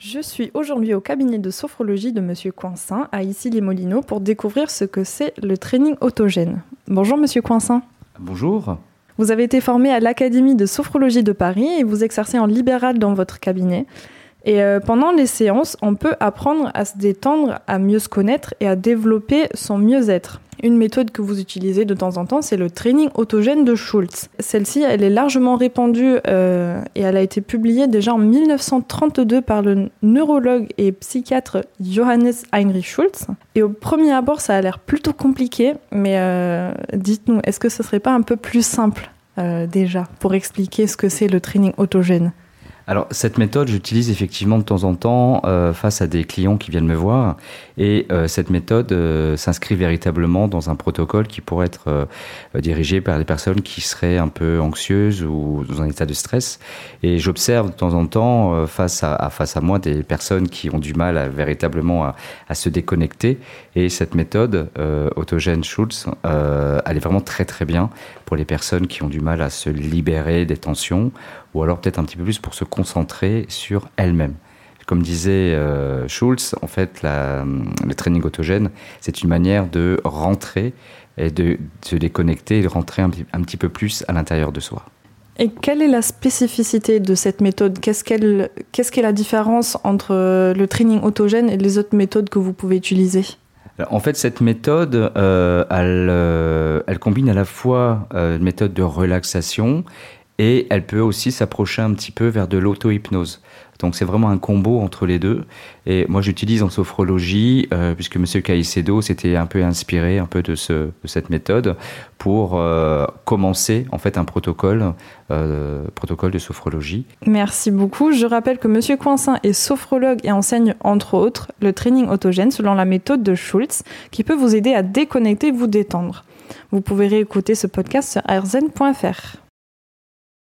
Je suis aujourd'hui au cabinet de sophrologie de Monsieur Coinsin à Issy-les-Molineaux pour découvrir ce que c'est le training autogène. Bonjour Monsieur Coinsin. Bonjour. Vous avez été formé à l'Académie de sophrologie de Paris et vous exercez en libéral dans votre cabinet. Et euh, pendant les séances, on peut apprendre à se détendre, à mieux se connaître et à développer son mieux-être. Une méthode que vous utilisez de temps en temps, c'est le training autogène de Schultz. Celle-ci, elle est largement répandue euh, et elle a été publiée déjà en 1932 par le neurologue et psychiatre Johannes Heinrich Schultz. Et au premier abord, ça a l'air plutôt compliqué, mais euh, dites-nous, est-ce que ce serait pas un peu plus simple déjà pour expliquer ce que c'est le training autogène? Alors cette méthode, j'utilise effectivement de temps en temps euh, face à des clients qui viennent me voir, et euh, cette méthode euh, s'inscrit véritablement dans un protocole qui pourrait être dirigé par des personnes qui seraient un peu anxieuses ou dans un état de stress. Et j'observe de temps en temps face à, face à moi des personnes qui ont du mal à, véritablement à, à se déconnecter. Et cette méthode autogène Schultz, elle est vraiment très très bien pour les personnes qui ont du mal à se libérer des tensions ou alors peut-être un petit peu plus pour se concentrer sur elles-mêmes. Comme disait euh, Schulz, en fait, la, le training autogène, c'est une manière de rentrer et de se déconnecter et de rentrer un, un petit peu plus à l'intérieur de soi. Et quelle est la spécificité de cette méthode? Qu'est-ce qu'elle, qu'est-ce qu'est la différence entre le training autogène et les autres méthodes que vous pouvez utiliser? En fait, cette méthode, euh, elle, euh, elle, combine à la fois euh, une méthode de relaxation et elle peut aussi s'approcher un petit peu vers de l'auto-hypnose. Donc c'est vraiment un combo entre les deux. Et moi j'utilise en sophrologie, euh, puisque M. Caicedo s'était un peu inspiré un peu de, ce, de cette méthode pour euh, commencer en fait un protocole, euh, protocole de sophrologie. Merci beaucoup. Je rappelle que M. Coinsin est sophrologue et enseigne entre autres le training autogène selon la méthode de Schultz, qui peut vous aider à déconnecter, vous détendre. Vous pouvez réécouter ce podcast sur arzen.fr.